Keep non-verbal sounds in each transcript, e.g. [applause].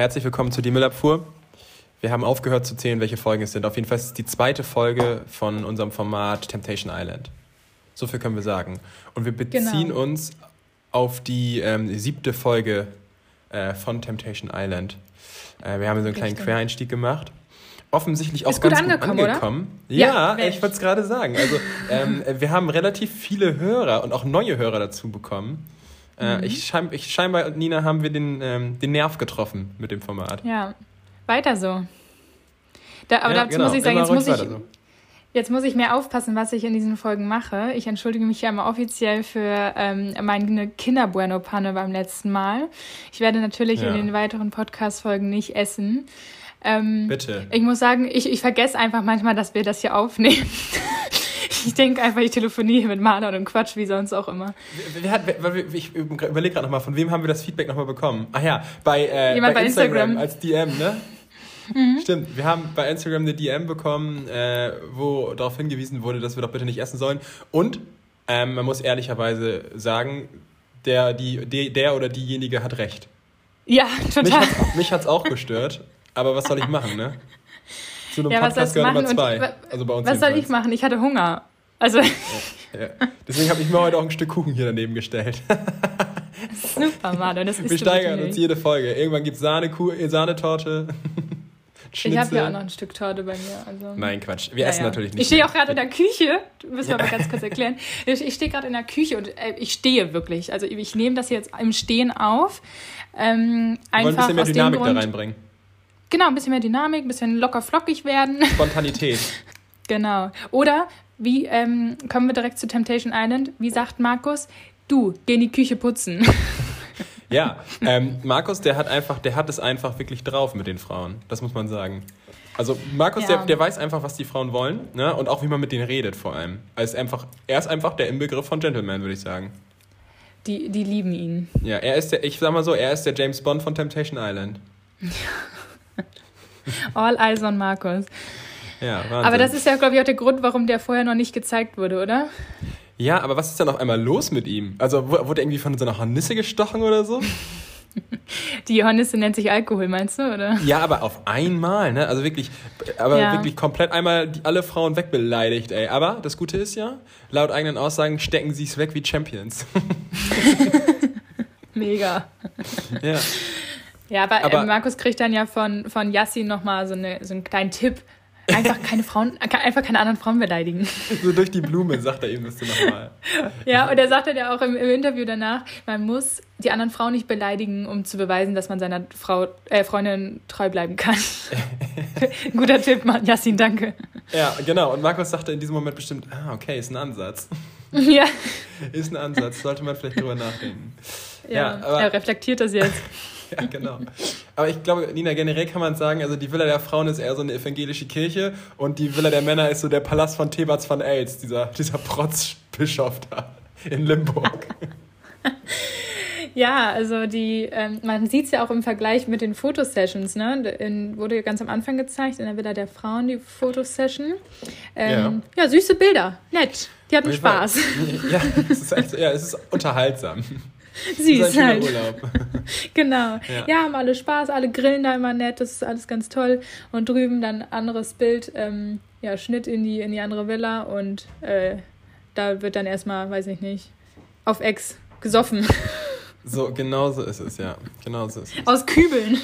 herzlich willkommen zu Die Müllabfuhr. Wir haben aufgehört zu zählen, welche Folgen es sind. Auf jeden Fall ist es die zweite Folge von unserem Format Temptation Island. So viel können wir sagen. Und wir beziehen genau. uns auf die ähm, siebte Folge äh, von Temptation Island. Äh, wir haben so einen kleinen Quereinstieg gemacht offensichtlich auch ganz gut angekommen. Gut angekommen. Ja, ja ich wollte es gerade sagen. Also ähm, [laughs] wir haben relativ viele Hörer und auch neue Hörer dazu bekommen. Äh, mhm. ich, schein, ich scheinbar, Nina, haben wir den, ähm, den Nerv getroffen mit dem Format. Ja, weiter so. Da, aber ja, dazu genau. muss ich sagen, jetzt muss ich, so. jetzt muss ich mehr aufpassen, was ich in diesen Folgen mache. Ich entschuldige mich ja mal offiziell für ähm, meine Kinder-Bueno-Panne beim letzten Mal. Ich werde natürlich ja. in den weiteren Podcast-Folgen nicht essen. Ähm, Bitte. Ich muss sagen, ich, ich vergesse einfach manchmal, dass wir das hier aufnehmen. Ich denke einfach, ich telefoniere mit Marlon und Quatsch, wie sonst auch immer. Wer, hat, ich überlege gerade nochmal, von wem haben wir das Feedback nochmal bekommen? Ach ja, bei, äh, bei, bei Instagram. Instagram. als DM, ne? Mhm. Stimmt, wir haben bei Instagram eine DM bekommen, äh, wo darauf hingewiesen wurde, dass wir doch bitte nicht essen sollen. Und ähm, man muss ehrlicherweise sagen, der, die, de, der oder diejenige hat recht. Ja, total. Mich hat es auch gestört. Aber was soll ich machen, ne? Zu einem ja, Podcast gehört Nummer zwei. Also bei uns was soll ich machen? Ich hatte Hunger. Also. Ja, [laughs] ja. Deswegen habe ich mir heute auch ein Stück Kuchen hier daneben gestellt. [laughs] Super, Marlon, das ist Wir steigern uns jede Folge. Irgendwann gibt es Sahne Sahnetorte. [laughs] Ich habe ja auch noch ein Stück Torte bei mir. Also. Nein, Quatsch. Wir ja, essen ja. natürlich nicht. Ich stehe auch gerade in der Küche. Müssen wir ja. aber ganz kurz erklären. Ich, ich stehe gerade in der Küche und äh, ich stehe wirklich. Also ich nehme das jetzt im Stehen auf. Ähm, einfach Wollen ein bisschen mehr Dynamik da reinbringen. Genau, ein bisschen mehr Dynamik, ein bisschen locker flockig werden. Spontanität. genau. Oder wie ähm, kommen wir direkt zu Temptation Island? Wie sagt Markus? Du, geh in die Küche putzen. [laughs] ja, ähm, Markus, der hat einfach, der hat es einfach wirklich drauf mit den Frauen. Das muss man sagen. Also Markus, ja. der, der weiß einfach, was die Frauen wollen, ne? Und auch wie man mit denen redet vor allem. Also einfach, er ist einfach der Inbegriff von Gentleman, würde ich sagen. Die, die lieben ihn. Ja, er ist der, ich sag mal so, er ist der James Bond von Temptation Island. [laughs] All eyes on Markus. Ja, Wahnsinn. Aber das ist ja, glaube ich, auch der Grund, warum der vorher noch nicht gezeigt wurde, oder? Ja, aber was ist denn auf einmal los mit ihm? Also wurde er irgendwie von so einer Hornisse gestochen oder so? [laughs] Die Hornisse nennt sich Alkohol, meinst du, oder? Ja, aber auf einmal, ne? Also wirklich, aber ja. wirklich komplett einmal alle Frauen wegbeleidigt, ey. Aber das Gute ist ja, laut eigenen Aussagen stecken sie es weg wie Champions. [laughs] Mega. Ja. Ja, aber, aber äh, Markus kriegt dann ja von, von Yassin nochmal so, eine, so einen kleinen Tipp. Einfach keine Frauen, einfach keine anderen Frauen beleidigen. So durch die Blume, sagt er ihm das nochmal. Ja, und er sagt dann ja auch im, im, Interview danach, man muss die anderen Frauen nicht beleidigen, um zu beweisen, dass man seiner Frau, äh, Freundin treu bleiben kann. [laughs] Guter Tipp, Mann. Yassin, danke. Ja, genau. Und Markus sagte in diesem Moment bestimmt, ah, okay, ist ein Ansatz. Ja. Ist ein Ansatz, sollte man vielleicht drüber nachdenken. Ja, ja aber er reflektiert das jetzt. [laughs] [laughs] ja, genau. Aber ich glaube, Nina, generell kann man sagen, also die Villa der Frauen ist eher so eine evangelische Kirche und die Villa der Männer ist so der Palast von Thebats von Els, dieser, dieser Protzbischof da in Limburg. [laughs] Ja, also die, ähm, man sieht es ja auch im Vergleich mit den Fotosessions, ne? In, wurde ja ganz am Anfang gezeigt, in der Villa der Frauen, die Fotosession. Ähm, ja. ja, süße Bilder, nett. Die hatten Spaß. [laughs] ja, es ist, echt, ja, es ist unterhaltsam. Süß halt. Urlaub. [laughs] genau. Ja. ja. haben alle Spaß, alle grillen da immer nett, das ist alles ganz toll. Und drüben dann anderes Bild, ähm, ja, Schnitt in die, in die andere Villa und äh, da wird dann erstmal, weiß ich nicht, auf Ex gesoffen. [laughs] So, genau so ist es, ja. Genau so ist es. Aus Kübeln.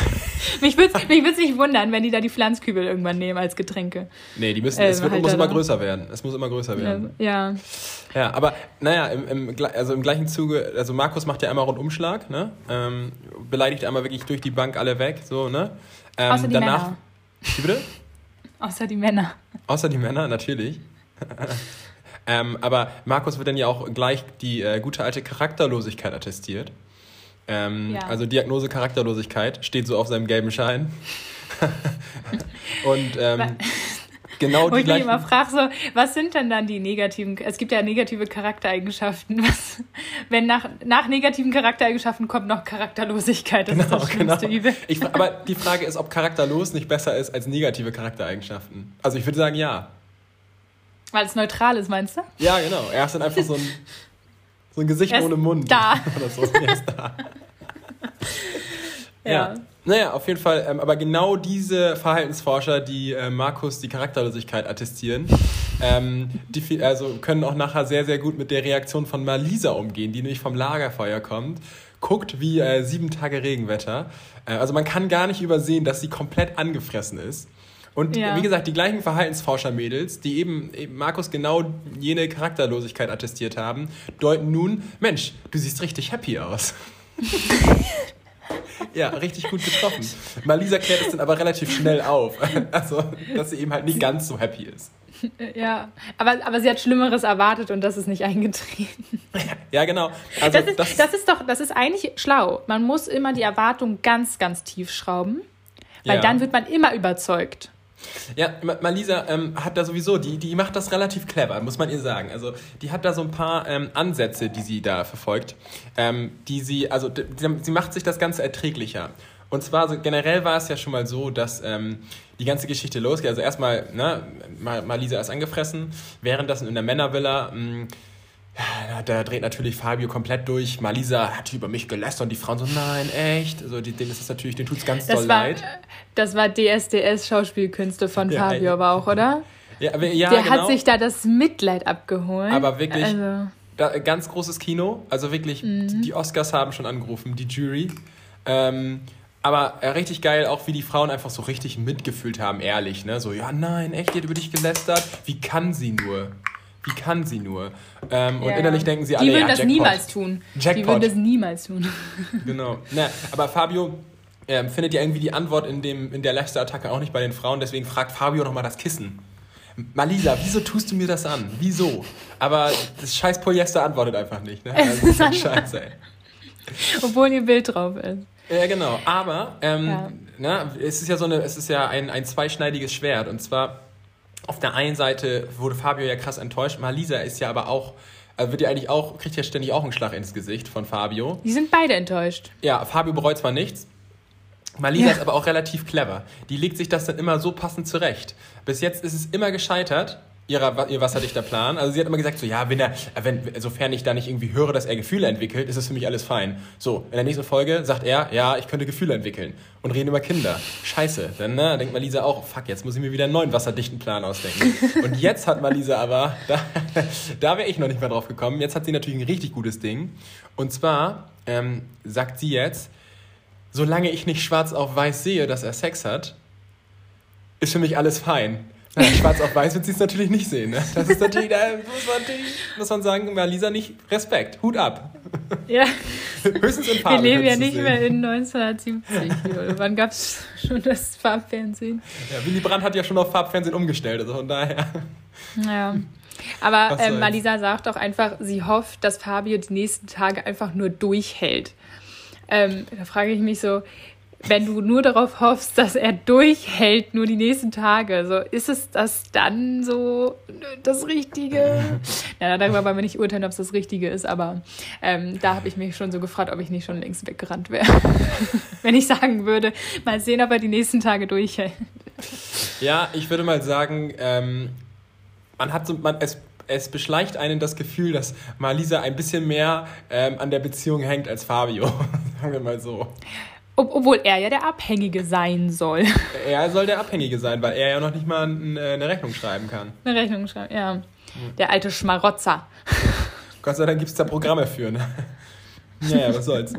[laughs] mich würde es mich nicht wundern, wenn die da die Pflanzkübel irgendwann nehmen als Getränke. Nee, die müssen, äh, es wird, halt muss immer größer werden. Es muss immer größer werden. Ja. Ja, aber naja, im, im, also im gleichen Zuge, also Markus macht ja einmal Rundumschlag, ne? Ähm, beleidigt einmal wirklich durch die Bank alle weg, so, ne? Ähm, Außer die danach, Männer. Wie bitte? Außer die Männer. Außer die Männer, natürlich. [laughs] Ähm, aber Markus wird dann ja auch gleich die äh, gute alte Charakterlosigkeit attestiert. Ähm, ja. Also Diagnose Charakterlosigkeit steht so auf seinem gelben Schein. [laughs] und ähm, genau Wo die ich mich immer frage, so, was sind denn dann die negativen, es gibt ja negative Charaktereigenschaften. Was, wenn nach, nach negativen Charaktereigenschaften kommt noch Charakterlosigkeit, das genau, ist das schlimmste genau. Übel. Ich, aber [laughs] die Frage ist, ob charakterlos nicht besser ist als negative Charaktereigenschaften. Also ich würde sagen, ja. Weil es neutral ist, meinst du? Ja, genau. Er ist dann einfach so ein, so ein Gesicht ohne Mund. Da. [laughs] Oder so. Er ist da. ja. ja. Naja, auf jeden Fall. Ähm, aber genau diese Verhaltensforscher, die äh, Markus die Charakterlosigkeit attestieren, ähm, die, also können auch nachher sehr, sehr gut mit der Reaktion von Malisa umgehen, die nämlich vom Lagerfeuer kommt. Guckt wie äh, sieben Tage Regenwetter. Äh, also man kann gar nicht übersehen, dass sie komplett angefressen ist. Und ja. wie gesagt, die gleichen Verhaltensforscher-Mädels, die eben, eben Markus genau jene Charakterlosigkeit attestiert haben, deuten nun, Mensch, du siehst richtig happy aus. [laughs] Ja, richtig gut getroffen. Malisa klärt es dann aber relativ schnell auf. Also, dass sie eben halt nicht ganz so happy ist. Ja, aber, aber sie hat Schlimmeres erwartet und das ist nicht eingetreten. Ja, genau. Also das, ist, das, das ist doch, das ist eigentlich schlau. Man muss immer die Erwartung ganz, ganz tief schrauben, weil ja. dann wird man immer überzeugt. Ja, Malisa ähm, hat da sowieso, die, die macht das relativ clever, muss man ihr sagen. Also die hat da so ein paar ähm, Ansätze, die sie da verfolgt, ähm, die sie, also die, sie macht sich das Ganze erträglicher. Und zwar so, generell war es ja schon mal so, dass ähm, die ganze Geschichte losgeht. Also erstmal, ne, Malisa ist angefressen, während das in der Männervilla mh, hm, ja, da dreht natürlich Fabio komplett durch. Malisa hat über mich gelästert und die Frauen so, nein, echt. Also die, denen ist das natürlich, denen tut es ganz das doll war, leid. Das war DSDS-Schauspielkünste von [laughs] ja, Fabio aber auch, oder? Ja, aber, ja, Der genau. hat sich da das Mitleid abgeholt. Aber wirklich, also. da, ganz großes Kino. Also wirklich, mhm. die Oscars haben schon angerufen, die Jury. Ähm, aber äh, richtig geil, auch wie die Frauen einfach so richtig mitgefühlt haben, ehrlich. Ne? So, ja, nein, echt, die hat über dich gelästert. Wie kann sie nur? Wie kann sie nur? Ähm, ja. Und innerlich denken sie alle, Die würden ja, das Jackpot. niemals tun. Jackpot. Die würden das niemals tun. [laughs] genau. Na, aber Fabio ähm, findet ja irgendwie die Antwort in, dem, in der Leicester-Attacke auch nicht bei den Frauen, deswegen fragt Fabio nochmal das Kissen. Malisa, wieso tust du mir das an? Wieso? Aber das scheiß Polyester antwortet einfach nicht. Ne? Also, [laughs] das ist Scheiße, ey. Obwohl ihr Bild drauf ist. Ja, genau. Aber ähm, ja. Na, es ist ja so eine, es ist ja ein, ein zweischneidiges Schwert. Und zwar auf der einen Seite wurde Fabio ja krass enttäuscht. Malisa ist ja aber auch, also wird ja eigentlich auch, kriegt ja ständig auch einen Schlag ins Gesicht von Fabio. Die sind beide enttäuscht. Ja, Fabio bereut zwar nichts. Malisa ja. ist aber auch relativ clever. Die legt sich das dann immer so passend zurecht. Bis jetzt ist es immer gescheitert, ihrer, ihr wasserdichter Plan. Also sie hat immer gesagt, so ja, wenn er, wenn, sofern ich da nicht irgendwie höre, dass er Gefühle entwickelt, ist es für mich alles fein. So, in der nächsten Folge sagt er, ja, ich könnte Gefühle entwickeln und reden über Kinder. Scheiße. Dann ne, denkt Malisa auch, fuck, jetzt muss ich mir wieder einen neuen wasserdichten Plan ausdenken. und jetzt hat Malisa aber, [laughs] da, da wäre ich noch nicht mehr drauf gekommen, jetzt hat sie natürlich ein richtig gutes Ding. Und zwar ähm, sagt sie jetzt, solange ich nicht schwarz auf weiß sehe, dass er Sex hat, ist für mich alles fein. Ja, schwarz auf weiß wird sie es natürlich nicht sehen. Ne? Das ist natürlich, da muss man, natürlich, muss man sagen, Lisa nicht Respekt. Hut ab. Ja. Höchstens in Farbe. Wir leben ja nicht mehr in 1970. Wann gab es schon das Farbfernsehen? Ja, Willy Brandt hat ja schon auf Farbfernsehen umgestellt, also von daher. Ja. Aber ähm, Malisa sagt auch einfach, sie hofft, dass Fabio die nächsten Tage einfach nur durchhält. Ähm, da frage ich mich so, wenn du nur darauf hoffst, dass er durchhält, nur die nächsten Tage, so ist es das dann so das Richtige? [laughs] Ja, darüber wollen wir nicht urteilen, ob es das Richtige ist, aber ähm, da habe ich mich schon so gefragt, ob ich nicht schon längst weggerannt wäre. [laughs] wenn ich sagen würde, mal sehen, ob er die nächsten Tage durchhält. Ja, ich würde mal sagen, ähm, man hat so, man, es, es beschleicht einen das Gefühl, dass Malisa ein bisschen mehr ähm, an der Beziehung hängt als Fabio. [laughs] sagen wir mal so. Ob, obwohl er ja der Abhängige sein soll. [laughs] Er soll der Abhängige sein, weil er ja noch nicht mal eine Rechnung schreiben kann. Eine Rechnung schreiben, ja. Der alte Schmarotzer. [laughs] Gott sei Dank gibt es da Programme für, ne? [laughs] Naja, was soll's.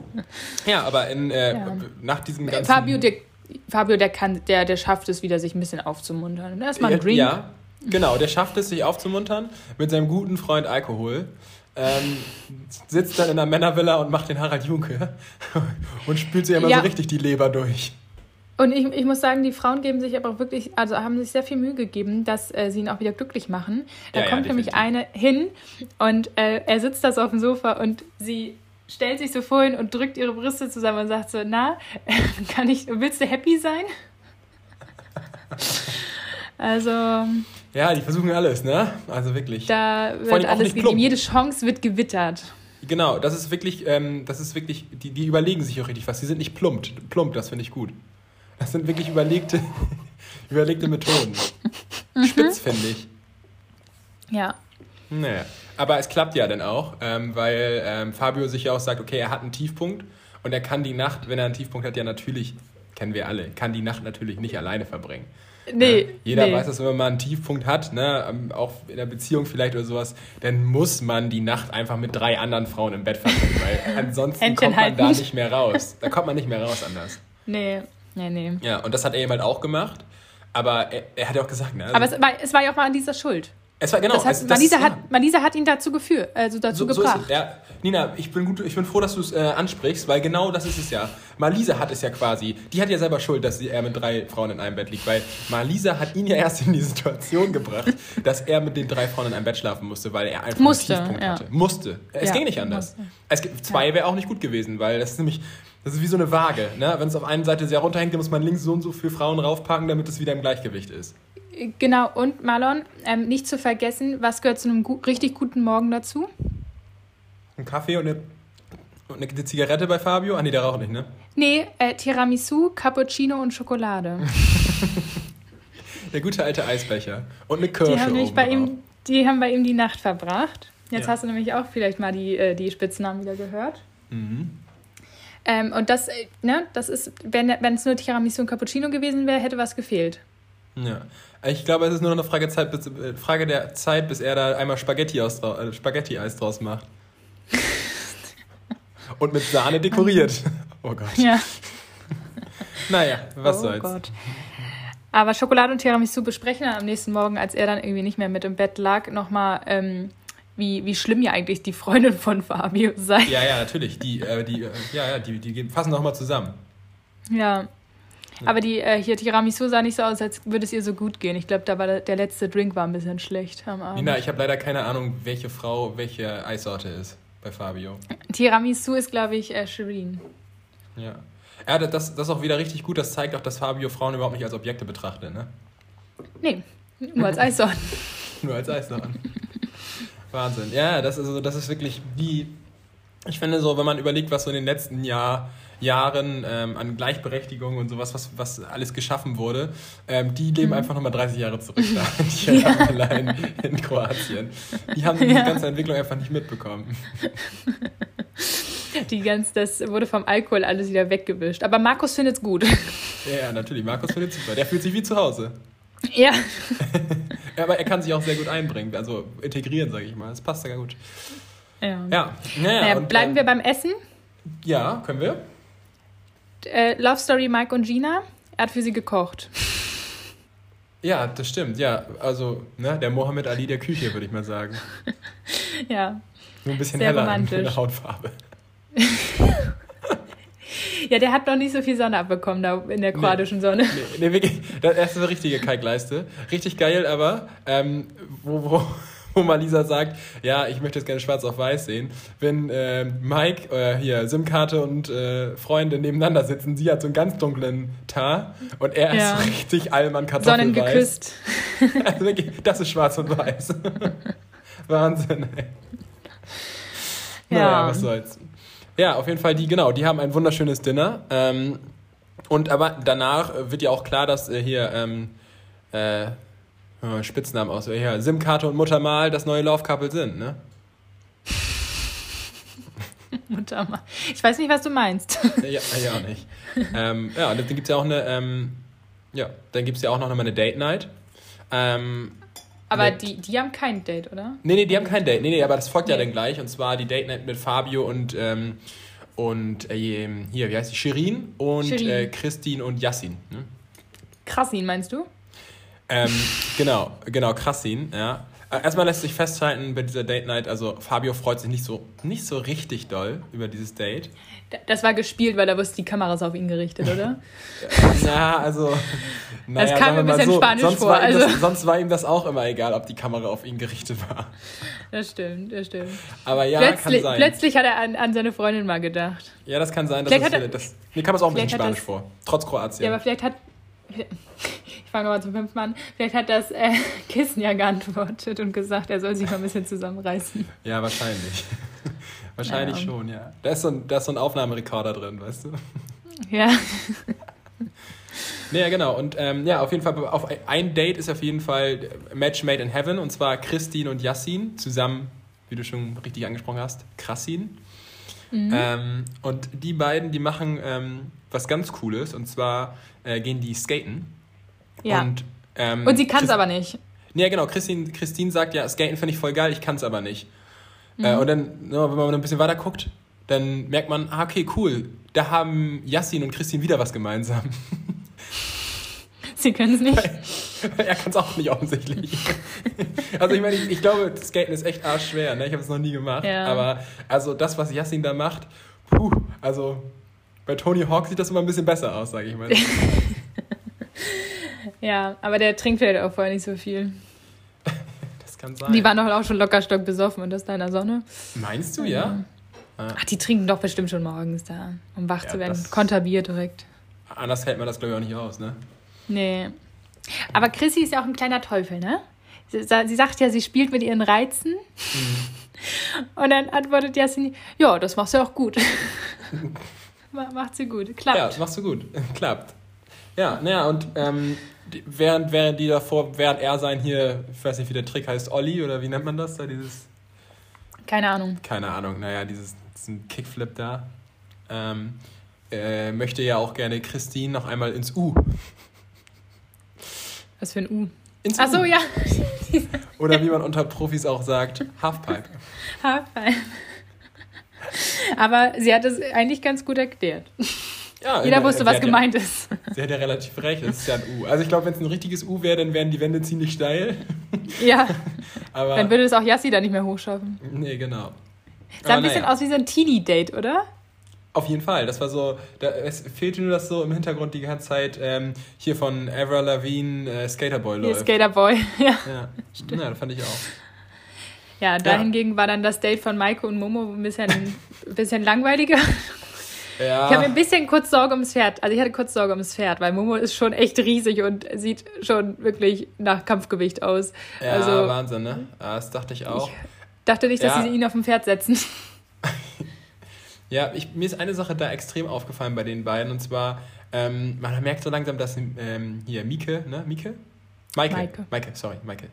Ja, aber in, äh, ja. nach diesem ganzen... Fabio, der, Fabio der, kann, der, der schafft es wieder, sich ein bisschen aufzumuntern. Erstmal ein Drink. Ja, genau. Der schafft es, sich aufzumuntern mit seinem guten Freund Alkohol ähm, sitzt dann in der Männervilla und macht den Harald Junke [laughs] und spült sich immer ja. so richtig die Leber durch. Und ich, ich muss sagen, die Frauen geben sich aber auch wirklich, also haben sich sehr viel Mühe gegeben, dass äh, sie ihn auch wieder glücklich machen. Da ja, kommt ja, nämlich eine hin und äh, er sitzt da so auf dem Sofa und sie stellt sich so vor ihn und drückt ihre Brüste zusammen und sagt so, na, [laughs] kann ich, willst du happy sein? [laughs] also ja, die versuchen alles, ne? Also wirklich. Da wird alles gegeben. Jede Chance wird gewittert. Genau, das ist wirklich, ähm, das ist wirklich, die, die überlegen sich auch richtig was. Die sind nicht plump. Plump, das finde ich gut. Das sind wirklich überlegte, [laughs] überlegte Methoden. Mhm. [laughs] Spitz, finde ich. Ja. Naja. Aber es klappt ja dann auch, ähm, weil ähm, Fabio sich ja auch sagt, okay, er hat einen Tiefpunkt und er kann die Nacht, wenn er einen Tiefpunkt hat, ja natürlich kennen wir alle, kann die Nacht natürlich nicht alleine verbringen. Nee. Ja, jeder nee. weiß, dass wenn man mal einen Tiefpunkt hat, ne, ähm, auch in der Beziehung vielleicht oder sowas, dann muss man die Nacht einfach mit drei anderen Frauen im Bett verbringen, weil [laughs] ansonsten kommt man da nicht mehr raus. Da kommt man nicht mehr raus anders. Nee, nee, nee. Ja, und das hat er eben halt auch gemacht. Aber er, er hat ja auch gesagt, ne? Also, aber es war, es war ja auch mal an dieser Schuld. Es war genau. Das hat, das, Malisa, ja. hat, Malisa hat ihn dazu geführt, also dazu so, gebracht. So ja, Nina, ich bin gut, ich bin froh, dass du es äh, ansprichst, weil genau das ist es ja. Malisa hat es ja quasi, die hat ja selber Schuld, dass er mit drei Frauen in einem Bett liegt, weil Malisa hat ihn ja erst in die Situation gebracht, [laughs] dass er mit den drei Frauen in einem Bett schlafen musste, weil er einfach musste, einen Tiefpunkt ja. hatte. Musste. Es ja, ging nicht anders. Es, zwei wäre auch nicht gut gewesen, weil das ist nämlich, das ist wie so eine Waage. Ne? Wenn es auf einer Seite sehr runterhängt, dann muss man links so und so für Frauen raufpacken, damit es wieder im Gleichgewicht ist. Genau, und Marlon, ähm, nicht zu vergessen, was gehört zu einem gu richtig guten Morgen dazu? Ein Kaffee und eine, und eine Zigarette bei Fabio? Ah, nee, der raucht nicht, ne? Nee, äh, Tiramisu, Cappuccino und Schokolade. [laughs] der gute alte Eisbecher. Und eine Kirsche. Die haben, nämlich bei ihm, die haben bei ihm die Nacht verbracht. Jetzt ja. hast du nämlich auch vielleicht mal die, äh, die Spitznamen wieder gehört. Mhm. Ähm, und das, äh, ne, das ist, wenn es nur Tiramisu und Cappuccino gewesen wäre, hätte was gefehlt. Ja. Ich glaube, es ist nur noch eine Frage, Zeit, bis, äh, Frage der Zeit, bis er da einmal Spaghetti aus, äh, Spaghetti-Eis draus macht. [laughs] Und mit Sahne dekoriert. [laughs] Oh Gott. Ja. [laughs] naja, was oh soll's. Gott. Aber Schokolade und Tiramisu besprechen dann am nächsten Morgen, als er dann irgendwie nicht mehr mit im Bett lag, nochmal, ähm, wie, wie schlimm ja eigentlich die Freundin von Fabio sei. Ja, ja, natürlich. Die, äh, die, äh, ja, ja, die, die fassen nochmal zusammen. Ja, aber die äh, hier Tiramisu sah nicht so aus, als würde es ihr so gut gehen. Ich glaube, da war der letzte Drink war ein bisschen schlecht am Abend. Nina, ich habe leider keine Ahnung, welche Frau welche Eissorte ist bei Fabio. Tiramisu ist, glaube ich, äh, Shireen. Ja. Ja, das, das ist auch wieder richtig gut. Das zeigt auch, dass Fabio Frauen überhaupt nicht als Objekte betrachtet, ne? Nee, nur als Eissorten. [laughs] [laughs] nur als Eissorten. Wahnsinn. Ja, das ist, das ist wirklich wie. Ich finde so, wenn man überlegt, was so in den letzten Jahren Jahren ähm, an Gleichberechtigung und sowas, was, was alles geschaffen wurde, ähm, die leben mhm. einfach nochmal 30 Jahre zurück da, [laughs] die ja. [laughs] allein in Kroatien. Die haben ja. die ganze Entwicklung einfach nicht mitbekommen. [laughs] Die ganz, das wurde vom Alkohol alles wieder weggewischt. Aber Markus findet es gut. Ja, natürlich. Markus findet es super. Der fühlt sich wie zu Hause. Ja. Aber er kann sich auch sehr gut einbringen, also integrieren, sage ich mal. Das passt ja gut. Ja. Ja. Naja, naja und, bleiben ähm, wir beim Essen? Ja, können wir äh, Love Story Mike und Gina. Er hat für sie gekocht. Ja, das stimmt. Ja, also ne, der Mohammed Ali der Küche, würde ich mal sagen. [laughs] ja. Nur ein bisschen Sehr heller romantisch. in der Hautfarbe. [laughs] ja, der hat noch nicht so viel Sonne abbekommen da in der kroatischen nee, Sonne. Nee, nee, wirklich. Das ist eine richtige Kalkleiste. Richtig geil, aber ähm, wo, wo, wo Malisa sagt, ja, ich möchte es gerne schwarz auf weiß sehen. Wenn äh, Mike, äh, hier, SIM-Karte und äh, Freunde nebeneinander sitzen, sie hat so einen ganz dunklen Tar und er ja. ist [laughs] richtig Allmann Kartoffelweiß. Sonnengeküsst. [laughs] also wirklich, das ist schwarz und weiß. [laughs] Wahnsinn, ey. Ja. Naja, was soll's. Ja, auf jeden Fall, die, genau, die haben ein wunderschönes Dinner. Ähm, und aber danach wird ja auch klar, dass äh, hier ähm, äh, Spitznamen aus. Ja, SIM-Karte und Muttermal das neue Love Couple sind, ne? [laughs] Muttermal. Ich weiß nicht, was du meinst. ja, ja auch nicht. ähm, ja, und dann gibt es ja auch eine, ähm, ja, dann gibt es ja auch noch eine Date Night. Ähm, aber die, die haben kein Date, oder? Nee, nee, die haben kein Date. Nee, nee, aber das folgt nee. ja dann gleich. Und zwar die Date Night mit Fabio und, ähm, und äh, hier, wie heißt die? Shirin und Shirin. Äh, Christine und Yassin. Ne? Krassin, meinst du? Ähm, genau, genau, Krassin, ja. Äh, erstmal lässt sich festhalten bei dieser Date Night, also Fabio freut sich nicht so, nicht so richtig doll über dieses Date. Das war gespielt, weil da wusste die Kameras auf ihn gerichtet, oder? [laughs] [laughs] ja, also. Naja, das kam mir ein bisschen so, spanisch sonst vor. War also. das, sonst war ihm das auch immer egal, ob die Kamera auf ihn gerichtet war. Das stimmt, das stimmt. Aber ja, plötzlich, kann sein. Plötzlich hat er an, an seine Freundin mal gedacht. Ja, das kann sein. Dass das, er, das, mir kam es auch ein bisschen spanisch das, vor, trotz Kroatien. Ja, aber vielleicht hat fange nochmal zum fünften Mal an. Vielleicht hat das äh, [laughs] Kissen ja geantwortet und gesagt, er soll sich mal ein bisschen zusammenreißen. Ja, wahrscheinlich. [laughs] wahrscheinlich ja. schon, ja. Da ist, so ein, da ist so ein Aufnahmerekorder drin, weißt du? Ja. [laughs] Naja, genau. Und ähm, ja, auf jeden Fall, auf ein Date ist auf jeden Fall Match Made in Heaven und zwar Christine und Yassin zusammen, wie du schon richtig angesprochen hast, Krassin. Mhm. Ähm, und die beiden, die machen ähm, was ganz Cooles. Und zwar äh, gehen die skaten. Ja. Und, ähm, und sie kann es aber nicht. Ja, genau. Christine, Christine sagt, ja, skaten finde ich voll geil, ich kann es aber nicht. Mhm. Äh, und dann, no, wenn man ein bisschen weiter guckt, dann merkt man, ah, okay, cool, da haben Yassin und Christine wieder was gemeinsam. [laughs] Sie können es nicht. [laughs] er kann es auch nicht offensichtlich. [laughs] also ich meine, ich, ich, glaube, Skaten ist echt arschschwer. Ne? Ich habe es noch nie gemacht. Ja. Aber also das, was Yassin da macht, puh, also bei Tony Hawk sieht das immer ein bisschen besser aus, sage ich mal. Ja, aber der trinkt vielleicht auch vorher nicht so viel. [laughs] das kann sein. Die waren doch auch schon locker stock besoffen und das da in der Sonne. Meinst du, ja? Ach, die trinken doch bestimmt schon morgens da, um wach ja, zu werden. Konterbier direkt. Anders hält man das, glaube ich, auch nicht aus, ne? Nee. Aber Chrissy ist ja auch ein kleiner Teufel, ne? Sie, sie sagt ja, sie spielt mit ihren Reizen. Mhm. [laughs] Und dann antwortet Jasmin, ja, das machst du auch gut. [laughs] macht sie gut. Klappt. Ja, machst du gut. Klappt. Ja, naja, und ähm, während, während die davor, während er sein hier, ich weiß nicht, wie der Trick heißt, Olli oder wie nennt man das da, dieses. Keine Ahnung. Keine Ahnung, naja, dieses diesen Kickflip da. Ähm, äh, möchte ja auch gerne Christine noch einmal ins U. Was für ein U? Ins Ach so, ja. [laughs] Oder wie man unter Profis auch sagt, Halfpipe. Halfpipe. Aber sie hat es eigentlich ganz gut erklärt. Ja, Jeder wusste, was gemeint ja, ist. Sie hat ja relativ recht, es ist ja ein U. [laughs] Also ich glaube, wenn es ein richtiges U wäre, dann wären die Wände ziemlich steil. Ja. [laughs] Aber dann würde es auch Yassi da nicht mehr hochschaffen. Nee, genau. Sah ein bisschen naja. aus wie so ein Teenie-Date, oder? Auf jeden Fall. Das war so, da, es fehlte nur das so im Hintergrund die ganze Zeit ähm, hier von Avril Lavigne äh, Skaterboy läuft. Skaterboy, [laughs] ja. Ja. Stimmt. ja, das fand ich auch. Ja, dahingegen ja. war dann das Date von Maiko und Momo ein bisschen, ein bisschen langweiliger. Ja. Ich habe mir ein bisschen kurz Sorge ums Pferd. Also ich hatte kurz Sorge ums Pferd, weil Momo ist schon echt riesig und sieht schon wirklich nach Kampfgewicht aus. Ja, also, Wahnsinn, ne? Das dachte ich auch. Ich, Dachte nicht, dass ja. sie ihn auf dem Pferd setzen. [laughs] ja, ich, mir ist eine Sache da extrem aufgefallen bei den beiden. Und zwar, ähm, man merkt so langsam, dass ähm, hier Mieke, ne? Mieke? Maike. Maike, Maike sorry, Maike.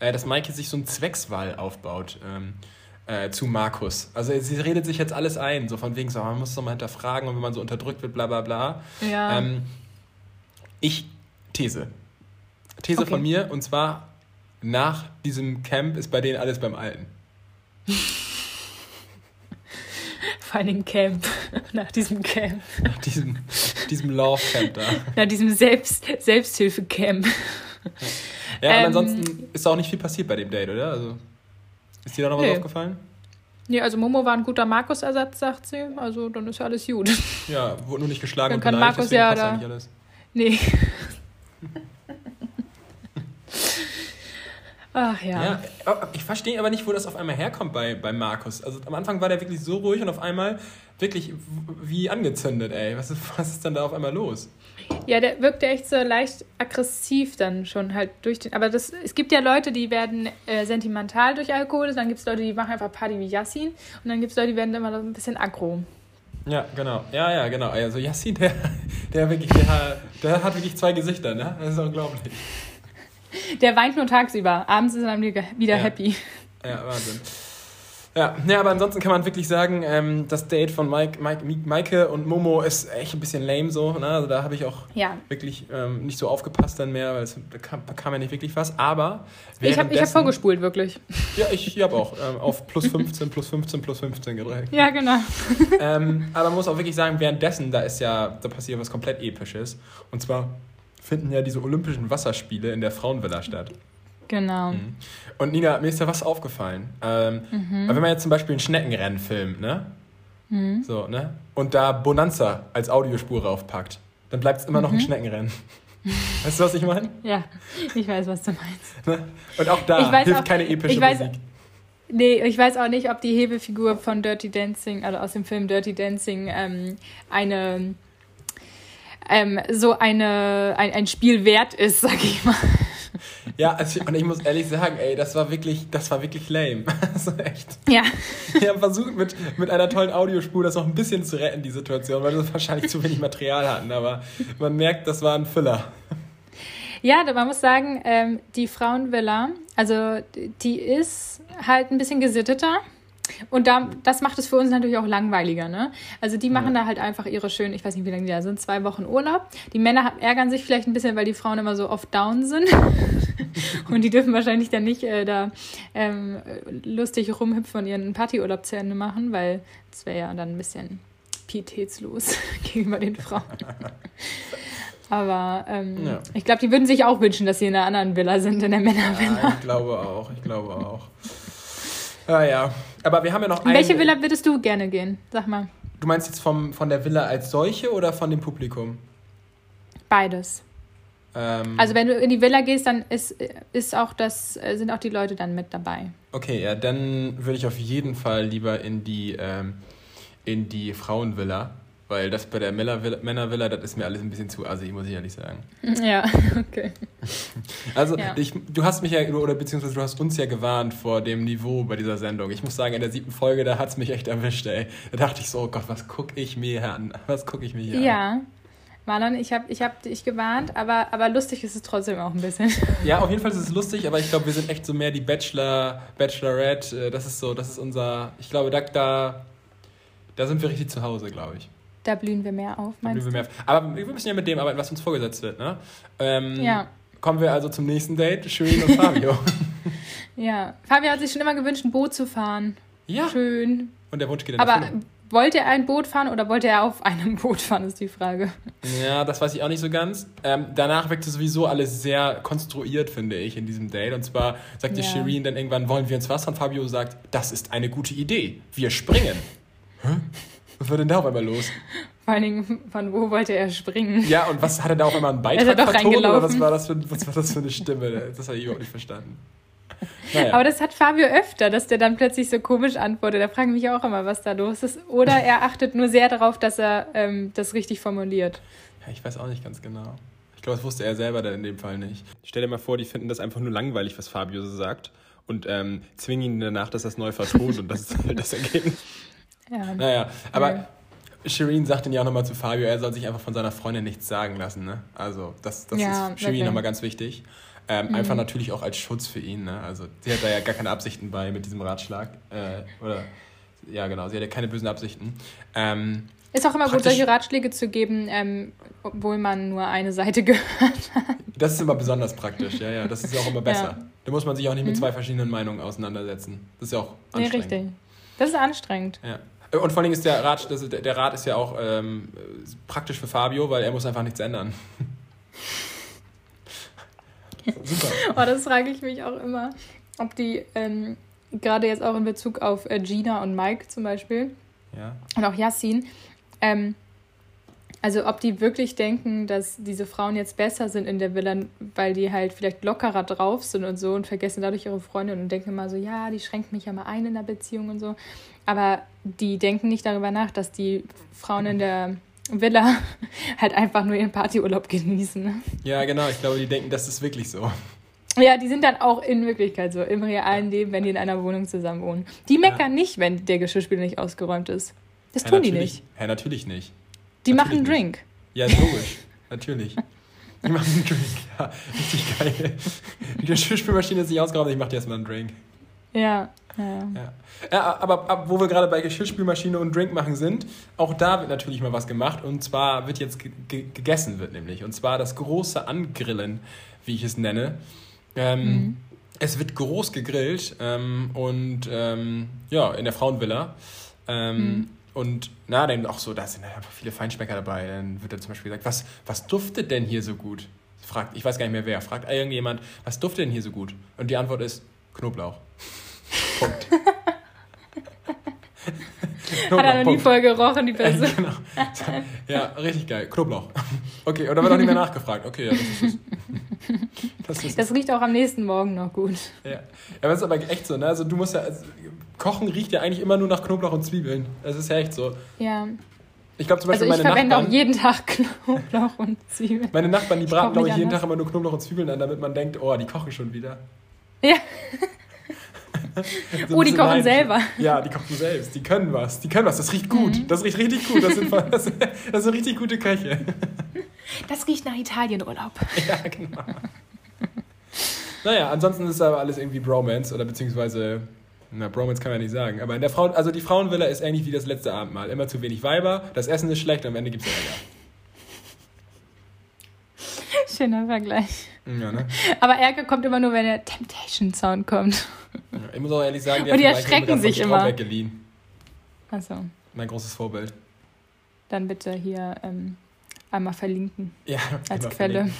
Äh, dass Maike sich so ein Zweckswahl aufbaut. Ähm, äh, zu Markus. Also sie redet sich jetzt alles ein, so von wegen, so, man muss es doch mal hinterfragen und wenn man so unterdrückt wird, bla bla bla. Ja. Ähm, ich, These. These okay. von mir, und zwar nach diesem Camp ist bei denen alles beim Alten. [laughs] Vor allem Camp. [laughs] Nach diesem Camp. Nach diesem, diesem Love Camp da. [laughs] Nach diesem Selbst, Selbsthilfe-Camp. Ja, ähm, ansonsten ist auch nicht viel passiert bei dem Date, oder? Also, ist dir da noch was nee. aufgefallen? Nee, also Momo war ein guter Markus-Ersatz, sagt sie. Also dann ist ja alles gut. Ja, wurde nur nicht geschlagen dann und kann Markus ja da. Alles. Nee. [laughs] Ach ja. ja. Ich verstehe aber nicht, wo das auf einmal herkommt bei, bei Markus. Also am Anfang war der wirklich so ruhig und auf einmal wirklich wie angezündet, ey. Was ist, was ist denn da auf einmal los? Ja, der wirkte echt so leicht aggressiv dann schon halt durch den. Aber das, es gibt ja Leute, die werden äh, sentimental durch Alkohol, dann gibt es Leute, die machen einfach Party wie Yassin und dann gibt es Leute, die werden immer so ein bisschen aggro. Ja, genau. Ja, ja, genau. Also Yassin, der, [laughs] der wirklich, der, der hat wirklich zwei Gesichter, ne? Das ist unglaublich. Der weint nur tagsüber. Abends ist er dann wieder ja. happy. Ja, Wahnsinn. Ja, ja, aber ansonsten kann man wirklich sagen, ähm, das Date von Mike, Mike, Maike und Momo ist echt ein bisschen lame so. Ne? Also da habe ich auch ja. wirklich ähm, nicht so aufgepasst dann mehr, weil es, da, kam, kam ja nicht wirklich was. Aber ich habe hab vorgespult, wirklich. Ja, ich, ich habe auch ähm, auf plus 15, plus 15, plus 15 gedreht. Ja, genau. ähm, aber man muss auch wirklich sagen, währenddessen, da ist ja, da passiert was komplett Episches. Und zwar finden ja diese Olympischen Wasserspiele in der Frauenvilla statt. Genau. Mhm. Und Nina, mir ist ja was aufgefallen. Ähm, mhm. Wenn man jetzt zum Beispiel ein Schneckenrennen filmt, ne? Mhm. So, ne? Und da Bonanza als Audiospur raufpackt, dann bleibt es immer noch ein mhm. Schneckenrennen. [laughs] Weißt du, was ich meine? Ja, ich weiß, was du meinst. Ne? Und auch da hilft auch, keine epische weiß, Musik. Nee, ich weiß auch nicht, ob die Hebefigur von Dirty Dancing, also aus dem Film Dirty Dancing, ähm, eine ähm, so eine, ein, ein Spiel wert ist, sag ich mal. Ja, also, und ich muss ehrlich sagen, ey, das war wirklich, das war wirklich lame. [laughs] Also echt. Ja. Wir haben versucht, mit, mit einer tollen Audiospur das noch ein bisschen zu retten, die Situation, weil wir wahrscheinlich zu wenig Material hatten, aber man merkt, das war ein Füller. Ja, man muss sagen, ähm, die Frauenvilla, also die ist halt ein bisschen gesitteter Und da, das macht es für uns natürlich auch langweiliger, ne? Also die machen ja. da halt einfach ihre schönen, ich weiß nicht, wie lange die da sind, zwei Wochen Urlaub. Die Männer ärgern sich vielleicht ein bisschen, weil die Frauen immer so oft down sind. [laughs] und die dürfen wahrscheinlich dann nicht äh, da ähm, lustig rumhüpfen und ihren Partyurlaub zu Ende machen, weil das wäre ja dann ein bisschen pietätslos [laughs] gegenüber den Frauen. [laughs] Aber ähm, ja. ich glaube, die würden sich auch wünschen, dass sie in einer anderen Villa sind, in der Männervilla. Ja, ich glaube auch, ich glaube auch. Ah ja, aber wir haben ja noch eine. In welche Villa würdest du gerne gehen? Sag mal. Du meinst jetzt vom, von der Villa als solche oder von dem Publikum? Beides. Ähm, also wenn du in die Villa gehst, dann ist, ist auch das, sind auch die Leute dann mit dabei. Okay, ja, dann würde ich auf jeden Fall lieber in die, ähm, in die Frauenvilla weil das bei der Männervilla, das ist mir alles ein bisschen zu assi, muss ich ehrlich sagen. Ja, [laughs] okay. [laughs] Also, ja. Ich, du hast mich ja, oder beziehungsweise du hast uns ja gewarnt vor dem Niveau bei dieser Sendung. Ich muss sagen, in der siebten Folge, da hat es mich echt erwischt, ey. Da dachte ich so, oh Gott, was gucke ich mir hier an? Was gucke ich mir hier ja. an? Ja. Marlon, ich habe ich hab dich gewarnt, aber, aber lustig ist es trotzdem auch ein bisschen. [laughs] Ja, auf jeden Fall ist es lustig, aber ich glaube, wir sind echt so mehr die Bachelor, Bachelorette. Äh, das ist so, das ist unser, ich glaube, da, da, da sind wir richtig zu Hause, glaube ich. Da blühen wir mehr auf, meinst du? Mehr auf. Aber wir müssen ja mit dem arbeiten, was uns vorgesetzt wird, ne? Ähm, ja. Kommen wir also zum nächsten Date, Schön und Fabio. [laughs] ja, Fabio hat sich schon immer gewünscht, ein Boot zu fahren. Ja. Schön. Und der Wunsch geht in Aber Erfüllung. wollte er ein Boot fahren oder wollte er auf einem [laughs] Boot fahren, ist die Frage. Ja, das weiß ich auch nicht so ganz. Ähm, danach wirkte sowieso alles sehr konstruiert, finde ich, in diesem Date. Und zwar sagte ja. Shirin dann irgendwann, wollen wir ins Wasser? Und Fabio sagt, das ist eine gute Idee. Wir springen. [laughs] Hä? Was war denn da auf einmal los? Vor allen Dingen, von wo wollte er springen? Ja, und was hat er da auf einmal einen Beitrag vertont? Oder was war, das für, was war das für eine Stimme? Das habe ich überhaupt nicht verstanden. Naja. Aber das hat Fabio öfter, dass der dann plötzlich so komisch antwortet. Da frage ich mich auch immer, was da los ist. Oder er achtet nur sehr darauf, dass er ähm, das richtig formuliert. Ja, ich weiß auch nicht ganz genau. Ich glaube, das wusste er selber dann in dem Fall nicht. Stell dir mal vor, die finden das einfach nur langweilig, was Fabio so sagt. Und ähm, zwingen ihn danach, dass er es neu vertont. und das ist halt das Ergebnis. Ja. Naja, aber ja. Shireen sagt dann ja auch nochmal zu Fabio, er soll sich einfach von seiner Freundin nichts sagen lassen. Ne? Also das, das ja, ist Shireen nochmal ganz wichtig. Ähm, mhm. Einfach natürlich auch als Schutz für ihn. Ne? Also sie hat da ja gar keine Absichten bei mit diesem Ratschlag. Äh, oder ja genau, sie hat ja keine bösen Absichten. Ähm, ist auch immer gut, solche Ratschläge zu geben, ähm, obwohl man nur eine Seite [laughs] gehört hat. Das ist immer besonders praktisch, ja, ja. Das ist ja auch immer besser. Ja. Da muss man sich auch nicht mit mhm. zwei verschiedenen Meinungen auseinandersetzen. Das ist ja auch anstrengend. Nee, richtig. Das ist anstrengend. Ja. Und vor allem ist der Rat, das, der Rat ist ja auch ähm, praktisch für Fabio, weil er muss einfach nichts ändern. [laughs] Super. Oh, das frage ich mich auch immer, ob die, ähm, gerade jetzt auch in Bezug auf äh, Gina und Mike zum Beispiel, ja. und auch Yassin, ähm, also ob die wirklich denken, dass diese Frauen jetzt besser sind in der Villa, weil die halt vielleicht lockerer drauf sind und so und vergessen dadurch ihre Freundin und denken immer so, ja, die schränkt mich ja mal ein in der Beziehung und so. Aber die denken nicht darüber nach, dass die Frauen in der Villa [laughs] halt einfach nur ihren Partyurlaub genießen. Ne? Ja, genau. Ich glaube, die denken, das ist wirklich so. Ja, die sind dann auch in Wirklichkeit so, im realen Leben, wenn die in einer Wohnung zusammen wohnen. Die meckern ja. nicht, wenn der Geschirrspüler nicht ausgeräumt ist. Das ja, tun die nicht. Ja, natürlich nicht. Die Natürlich machen einen Drink. Ja, logisch. [laughs] Natürlich. Die machen einen Drink. Ja, richtig geil. Die Geschirrspülmaschine ist nicht ausgeräumt, ich mache dir erstmal einen Drink. Ja. Ja. ja. ja aber ab, wo wir gerade bei Geschirrspülmaschine und Drink machen sind, auch da wird natürlich mal was gemacht. Und zwar wird jetzt gegessen, wird nämlich. Und zwar das große Angrillen, wie ich es nenne. Ähm, mhm. Es wird groß gegrillt ähm, und ähm, ja, in der Frauenvilla. Ähm, mhm. Und na, dann auch so, da sind einfach viele Feinschmecker dabei. Dann wird dann zum Beispiel gesagt, was, was duftet denn hier so gut? Fragt, ich weiß gar nicht mehr wer, fragt irgendjemand, was duftet denn hier so gut? Und die Antwort ist Knoblauch. [laughs] Punkt. Knoblauch, Hat er noch nie voll gerochen, die [laughs] Person. genau. [laughs] Ja, richtig geil. Knoblauch. Okay, oder wird auch nicht mehr nachgefragt. Okay, ja, das ist es. Das, das riecht auch am nächsten Morgen noch gut. Ja, aber es ist aber echt so, ne? Also du musst ja, also, Kochen riecht ja eigentlich immer nur nach Knoblauch und Zwiebeln. Das ist ja echt so. Ja. Ich glaube zum Beispiel also ich meine verwende Nachbarn. auch jeden Tag [laughs] Knoblauch und Zwiebeln. Meine Nachbarn, die braten, glaube ich, jeden Tag immer nur Knoblauch und Zwiebeln an, damit man denkt, oh, die kochen schon wieder. Ja. [laughs] so oh, die kochen selber. Ja, die kochen selbst. Die können was. Die können was. Das riecht gut. Mhm. Das riecht richtig gut. Das sind, das, das sind richtig gute Köche. Das riecht nach Italienurlaub. [laughs] Ja, genau. naja, ansonsten ist aber alles irgendwie Bromance oder beziehungsweise Na, Bromance kann man ja nicht sagen. Aber in der Frauen, also die Frauenvilla ist eigentlich wie das letzte Abendmahl. Immer zu wenig Weiber, das Essen ist schlecht am Ende gibt es Ärger. Schöner Vergleich. Ja, ne? Aber Ärger kommt immer nur, wenn der Temptation-Sound kommt. Ja, ich muss auch ehrlich sagen, die, und die erschrecken sich immer. Weggeliehen. Achso. Mein großes Vorbild. Dann bitte hier ähm, einmal verlinken. Ja, als Quelle. Verlinken.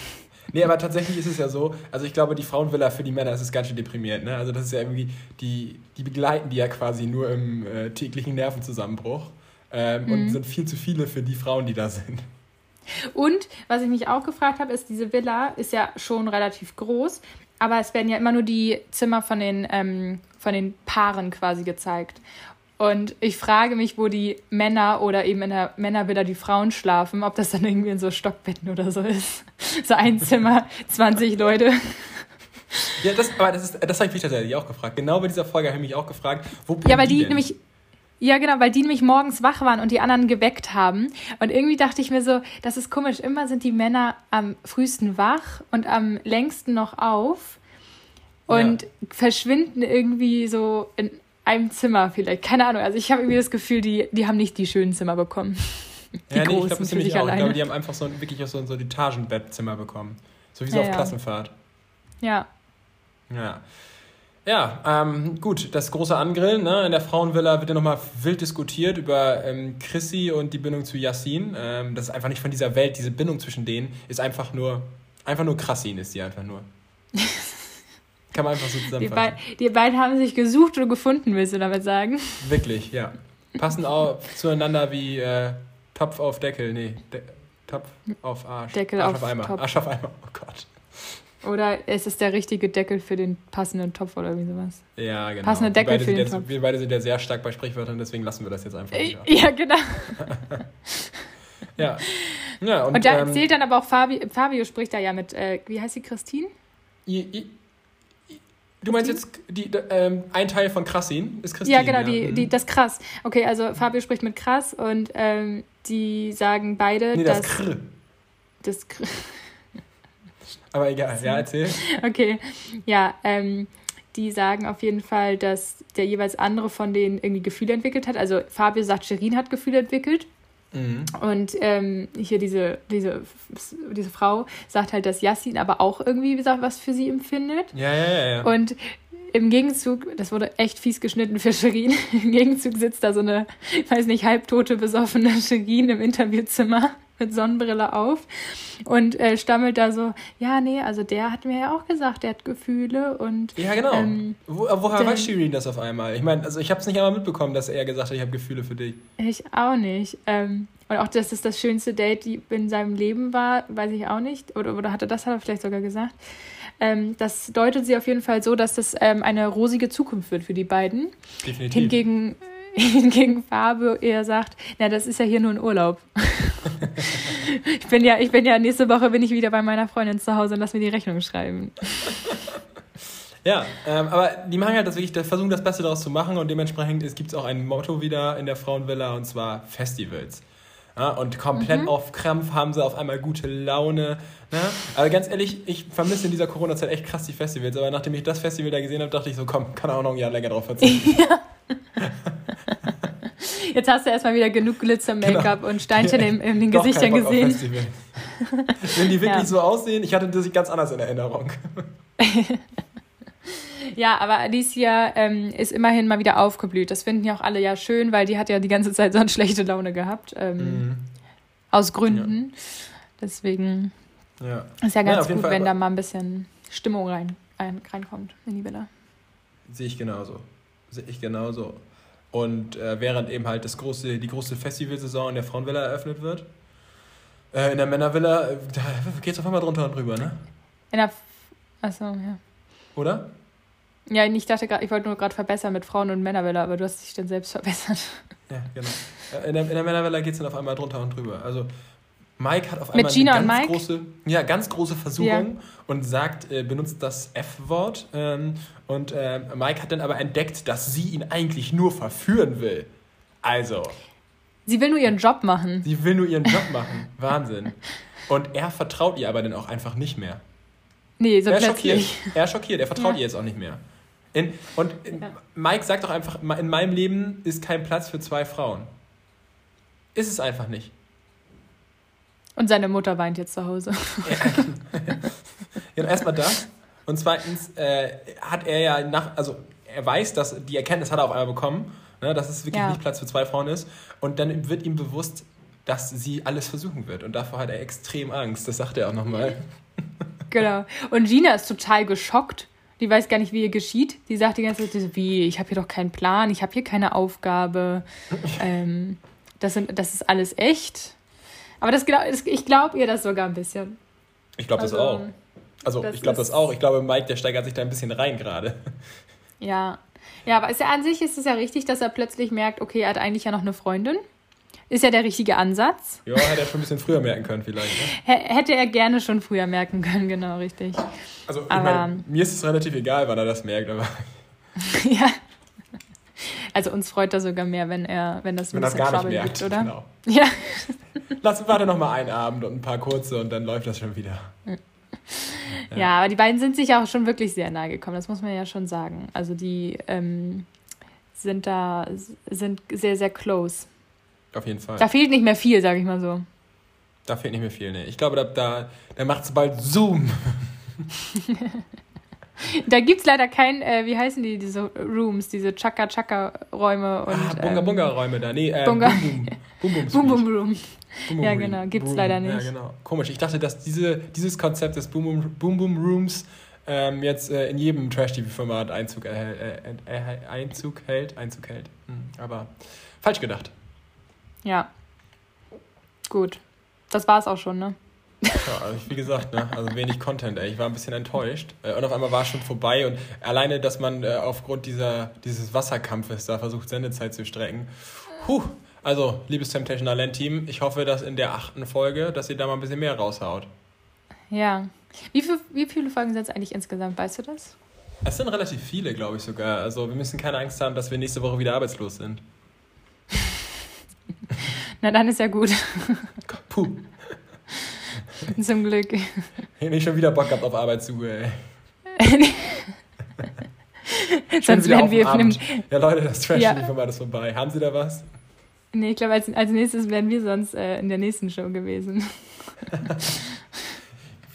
Nee, aber tatsächlich ist es ja so, also ich glaube, die Frauenvilla für die Männer ist es ganz schön deprimierend. Ne? Also das ist ja irgendwie, die, die begleiten die ja quasi nur im äh, täglichen Nervenzusammenbruch ähm, mhm. und sind viel zu viele für die Frauen, die da sind. Und was ich mich auch gefragt habe, ist, diese Villa ist ja schon relativ groß, aber es werden ja immer nur die Zimmer von den, ähm, von den Paaren quasi gezeigt. Und ich frage mich, wo die Männer oder eben in der Männervilla die Frauen schlafen, ob das dann irgendwie in so Stockbetten oder so ist. So ein Zimmer, [laughs] 20 Leute. Ja, das, aber das, ist, das habe ich mich tatsächlich auch gefragt. Genau bei dieser Folge habe ich mich auch gefragt, wo Ja, weil die, die nämlich ja, genau, weil die nämlich morgens wach waren und die anderen geweckt haben. Und irgendwie dachte ich mir so, das ist komisch. Immer sind die Männer am frühesten wach und am längsten noch auf und ja. verschwinden irgendwie so in einem Zimmer vielleicht. Keine Ahnung. Also ich habe irgendwie das Gefühl, die, die haben nicht die schönen Zimmer bekommen. Die ja, nee, ich glaube, das nämlich auch. Ich glaube, die haben einfach so wirklich so, so ein Etagenbettzimmer bekommen. So wie so ja, auf ja. Klassenfahrt. Ja. Ja. Ja, ähm, gut, das große Angrillen. Ne? In der Frauenvilla wird ja nochmal wild diskutiert über ähm, Chrissy und die Bindung zu Yassin. Ähm, das ist einfach nicht von dieser Welt. Diese Bindung zwischen denen ist einfach nur, einfach nur Krassin ist die einfach nur. [laughs] Kann man einfach so zusammenfassen. Die, Be die beiden haben sich gesucht und gefunden, willst du damit sagen? Wirklich, ja. Passen auch zueinander wie äh, Topf auf Deckel. Nee, De Topf auf Arsch. Deckel Arsch auf, auf Eimer. Top. Arsch auf Eimer, oh Gott. Oder es ist der richtige Deckel für den passenden Topf oder wie sowas. Ja, genau. Passende Deckel für den jetzt, Topf. Wir beide sind ja sehr stark bei Sprichwörtern, deswegen lassen wir das jetzt einfach. Wieder. Ja, genau. [laughs] ja. ja und, und da ähm, erzählt dann aber auch Fabio, Fabio spricht da ja mit, äh, wie heißt sie, Christine? I, I, Du meinst jetzt die, ähm, ein Teil von Krassin ist Christine? Ja, genau, ja. Die, die, mhm. das Krass. Okay, also Fabio spricht mit Krass und ähm, die sagen beide, nee, das dass... Krr. Das Krr. [laughs] Aber egal, ja, erzähl. Okay, ja, ähm, die sagen auf jeden Fall, dass der jeweils andere von denen irgendwie Gefühle entwickelt hat. Also Fabio sagt, Sherin hat Gefühle entwickelt. Mhm. Und ähm, hier diese, diese, diese Frau sagt halt, dass Yassin aber auch irgendwie gesagt, was für sie empfindet. Ja, ja, ja, ja. Und im Gegenzug, das wurde echt fies geschnitten für Sherin, [laughs] im Gegenzug sitzt da so eine, ich weiß nicht, halbtote, besoffene Sherin im Interviewzimmer [laughs] mit Sonnenbrille auf und äh, stammelt da so, ja, nee, also der hat mir ja auch gesagt, der hat Gefühle und... Ja, genau. Ähm, Wo, woher der, weiß Shirin das auf einmal? Ich meine, also ich habe es nicht einmal mitbekommen, dass er gesagt hat, ich habe Gefühle für dich. Ich auch nicht. Ähm, und auch, dass es das schönste Date in seinem Leben war, weiß ich auch nicht. Oder, oder hatte das hat er vielleicht sogar gesagt. Ähm, das deutet sie auf jeden Fall so, dass das ähm, eine rosige Zukunft wird für die beiden. Definitiv. Hingegen [laughs] hingegen Fabio eher sagt, na, das ist ja hier nur ein Urlaub. [laughs] ich bin ja, ich bin ja, nächste Woche bin ich wieder bei meiner Freundin zu Hause und lass mir die Rechnung schreiben. [laughs] Ja, ähm, aber die machen halt das wirklich, versuchen das Beste daraus zu machen und dementsprechend gibt es auch ein Motto wieder in der Frauenvilla und zwar Festivals. Ja, und komplett mhm. auf Krampf haben sie auf einmal gute Laune. Ne? Aber ganz ehrlich, ich vermisse in dieser Corona-Zeit echt krass die Festivals. Aber nachdem ich das Festival da gesehen habe, dachte ich so, komm, kann auch noch ein Jahr länger drauf verzichten. ja. Jetzt hast du erstmal wieder genug Glitzer-Make-up genau. und Steinchen ja, in, in den Gesichtern gesehen. Wenn die wirklich ja. so aussehen, ich hatte das ganz anders in Erinnerung. [laughs] [laughs] ja, aber Alicia ähm, ist immerhin mal wieder aufgeblüht. Das finden ja auch alle ja schön, weil die hat ja die ganze Zeit so eine schlechte Laune gehabt. Ähm, mhm. Aus Gründen. Ja. Deswegen ja. ist ja ganz gut, Fall, wenn da mal ein bisschen Stimmung rein, ein, reinkommt in die Villa. Sehe ich genauso. Sehe ich genauso. Und äh, während eben halt das große, die große Festivalsaison in der Frauenvilla eröffnet wird, äh, in der Männervilla, äh, da geht es auf einmal drunter und drüber, ne? In der. Achso, ja. Oder? Ja, ich dachte gerade, ich wollte nur gerade verbessern mit Frauen- und Männervilla, aber du hast dich dann selbst [laughs] verbessert. Ja, genau. Äh, in der, in der Männervilla geht es dann auf einmal drunter und drüber. Also Mike hat auf einmal eine ganz große, ja, ganz große Versuchung ja. und sagt, äh, benutzt das F-Wort. Ähm, und äh, Mike hat dann aber entdeckt, dass sie ihn eigentlich nur verführen will. Also. Sie will nur ihren Job machen. Sie will nur ihren Job machen. [laughs] Wahnsinn. Und er vertraut ihr aber dann auch einfach nicht mehr. Nee, so er plötzlich. Schockiert. Er schockiert, er vertraut ja. ihr jetzt auch nicht mehr. In, und in, ja. Mike sagt doch einfach, in meinem Leben ist kein Platz für zwei Frauen. Ist es einfach nicht. Und seine Mutter weint jetzt zu Hause. ja, [laughs] erstmal das. Und zweitens äh, hat er ja nach, also er weiß, dass die Erkenntnis hat er auf einmal bekommen, ne, dass es wirklich ja. nicht Platz für zwei Frauen ist. Und dann wird ihm bewusst, dass sie alles versuchen wird. Und davor hat er extrem Angst. Das sagt er auch nochmal. Genau. Und Gina ist total geschockt. Die weiß gar nicht, wie ihr geschieht. Die sagt die ganze Zeit, wie, ich habe hier doch keinen Plan, ich habe hier keine Aufgabe. ähm, das, sind, das ist alles echt. Aber das, ich glaube ihr das sogar ein bisschen. Ich glaube also, das auch. Also das ich glaube das auch. Ich glaube, Mike, der steigert sich da ein bisschen rein gerade. Ja. Ja, aber ist ja, an sich ist es ja richtig, dass er plötzlich merkt, okay, er hat eigentlich ja noch eine Freundin. Ist ja der richtige Ansatz. Ja, hätte er schon ein bisschen früher merken können, vielleicht. Ne? Hätte er gerne schon früher merken können, genau, richtig. Also, aber, meine, mir ist es relativ egal, wann er das merkt, aber. [laughs] ja. Also uns freut das sogar mehr, wenn er, wenn das ein wenn bisschen das gar nicht merkt, gibt, oder? Genau. [laughs] Ja. Lass warte noch mal einen Abend und ein paar kurze und dann läuft das schon wieder. Ja. ja, aber die beiden sind sich auch schon wirklich sehr nahe gekommen, das muss man ja schon sagen. Also die ähm, sind da sind sehr, sehr close. Auf jeden Fall. Da fehlt nicht mehr viel, sag ich mal so. Da fehlt nicht mehr viel, ne. Ich glaube, da, da, da macht es bald Zoom. [laughs] da gibt es leider kein, äh, wie heißen die, diese Rooms, diese Chaka-Chaka-Räume und. Ah, Bunga-Bunga-Räume da. Nee, äh, Bunga. Boom Boom. Boom Boom Boom Room. Boom, ja, genau, gibt es leider nicht. Ja, genau. Komisch. Ich dachte, dass diese, dieses Konzept des Boom Boom, Boom, Boom Rooms ähm, jetzt äh, in jedem Trash-TV-Format Einzug, äh, äh, Einzug hält. Einzug hält. Hm, aber falsch gedacht. Ja. Gut. Das war es auch schon, ne? Ja, also wie gesagt, ne? also wenig Content, ey. Ich war ein bisschen enttäuscht. Äh, und auf einmal war es schon vorbei. Und alleine, dass man äh, aufgrund dieser, dieses Wasserkampfes da versucht, Sendezeit zu strecken. Puh. Also, liebes Temptation Island Team, ich hoffe, dass in der achten Folge, dass ihr da mal ein bisschen mehr raushaut. Ja. Wie, viel, wie viele Folgen sind es eigentlich insgesamt? Weißt du das? Es sind relativ viele, glaube ich sogar. Also, wir müssen keine Angst haben, dass wir nächste Woche wieder arbeitslos sind. Na, dann ist ja gut. [laughs] Puh. [laughs] Zum Glück. Ich nicht schon wieder Bock gehabt auf Arbeit zu, [laughs] ey. Sonst wären wir auf einem... Ja, Leute, das Trash-TV ja. ist vorbei. Haben Sie da was? Nee, ich glaube, als, als nächstes wären wir sonst äh, in der nächsten Show gewesen.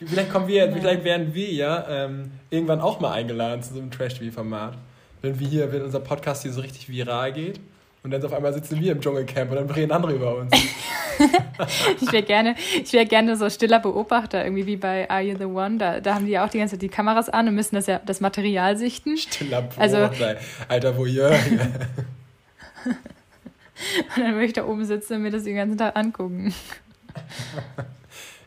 vielleicht kommen wir, ja. vielleicht werden wir ja ähm, irgendwann auch mal eingeladen zu so einem Trash-TV-Format. Wenn wir hier, wenn unser Podcast hier so richtig viral geht. Und dann auf einmal sitzen wir im Dschungelcamp und dann reden andere über uns. [laughs] ich wäre gerne, wär gerne so stiller Beobachter, irgendwie wie bei Are You the One? Da, da haben die ja auch die ganze Zeit die Kameras an und müssen das ja das Material sichten. Stiller Beobachter, also, alter Voyeur. [laughs] und dann würde ich da oben sitzen und mir das den ganzen Tag angucken.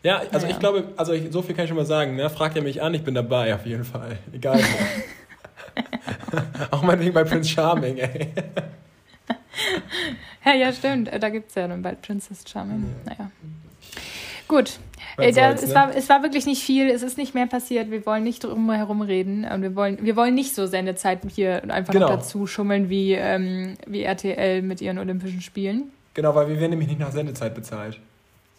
Ja, also ja. ich glaube, also ich, so viel kann ich schon mal sagen. Ne? Fragt ihr mich an, ich bin dabei auf jeden Fall. Egal. [laughs] Auch meinetwegen bei Prince Charming, ey. [laughs] ja, ja, stimmt. Da gibt es ja dann bald Princess Charming. Ja. Naja. Gut. Äh, da, es, ne? war, es war wirklich nicht viel, es ist nicht mehr passiert. Wir wollen nicht drum herum reden und wir wollen, wir wollen nicht so Sendezeit hier einfach genau. dazu schummeln wie, ähm, wie RTL mit ihren Olympischen Spielen. Genau, weil wir werden nämlich nicht nach Sendezeit bezahlt.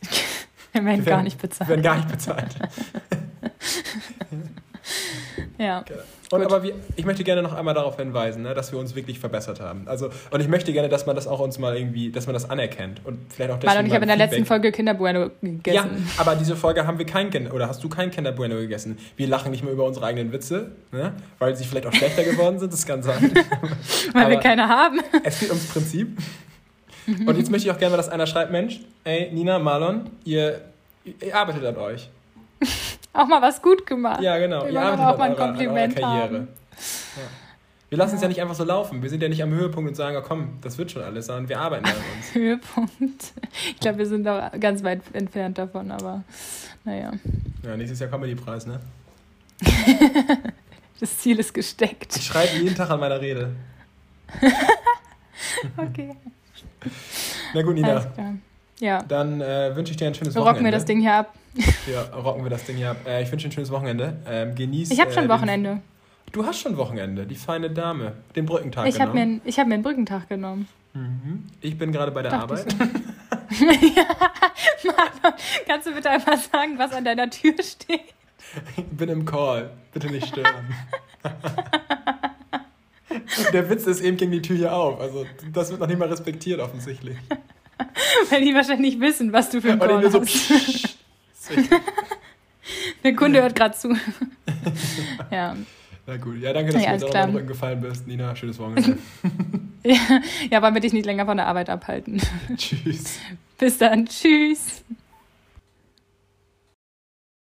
[laughs] wir werden gar nicht bezahlt. Wir werden gar nicht bezahlt. [laughs] Ja. Und aber wir, ich möchte gerne noch einmal darauf hinweisen, ne, dass wir uns wirklich verbessert haben. Also, und ich möchte gerne, dass man das auch uns mal irgendwie, dass man das anerkennt. Und vielleicht auch deswegen. Weil ich habe in der letzten Folge Kinder Bueno gegessen. Ja, aber diese Folge haben wir kein Kinder, oder hast du kein Kinder Bueno gegessen? Wir lachen nicht mehr über unsere eigenen Witze, ne, weil sie vielleicht auch schlechter geworden sind, das kann sein. [laughs] weil aber wir keine haben. Es geht ums Prinzip. Und jetzt möchte ich auch gerne mal, dass einer schreibt, Mensch, ey, Nina, Marlon, ihr, ihr arbeitet an euch [laughs] auch mal was gut gemacht. Ja, genau. Wir ja, auch mal ein Kompliment Karriere. Ja. Wir lassen ja. es ja nicht einfach so laufen. Wir sind ja nicht am Höhepunkt und sagen, oh, komm, das wird schon alles, sondern wir arbeiten an uns. [laughs] Höhepunkt. Ich glaube, wir sind auch ganz weit entfernt davon, aber naja. Ja, nächstes Jahr Comedy-Preis, ne? [laughs] das Ziel ist gesteckt. Ich schreibe jeden Tag an meiner Rede. [laughs] okay. Na gut, Nina. Ja. Dann äh, wünsche ich dir ein schönes Wochenende. Rocken wir das Ding hier ab. [laughs] Ja, rocken wir das Ding hier ab. Äh, ich wünsche dir ein schönes Wochenende. Ähm, genieß. Ich habe schon äh, Wochenende. Du hast schon Wochenende, die feine Dame. Den Brückentag ich genommen. Mir, ich habe mir einen Brückentag genommen. Mhm. Ich bin gerade bei der Dacht Arbeit. So. [laughs] [laughs] ja, Mann, kannst du bitte einfach sagen, was an deiner Tür steht? Ich bin im Call. Bitte nicht stören. Der Witz ist eben gegen die Tür hier auf. Also das wird noch nicht mal respektiert offensichtlich. [laughs] Weil die wahrscheinlich wissen, was du für ein Call hast. So, [laughs] Der Kunde hört gerade zu. [laughs] ja. Na gut. Ja, danke, dass ja, du uns auch Rücken gefallen bist. Nina, schönes Wochenende. ja, ja, wir dich nicht länger von der Arbeit abhalten. Tschüss. Bis dann. Tschüss.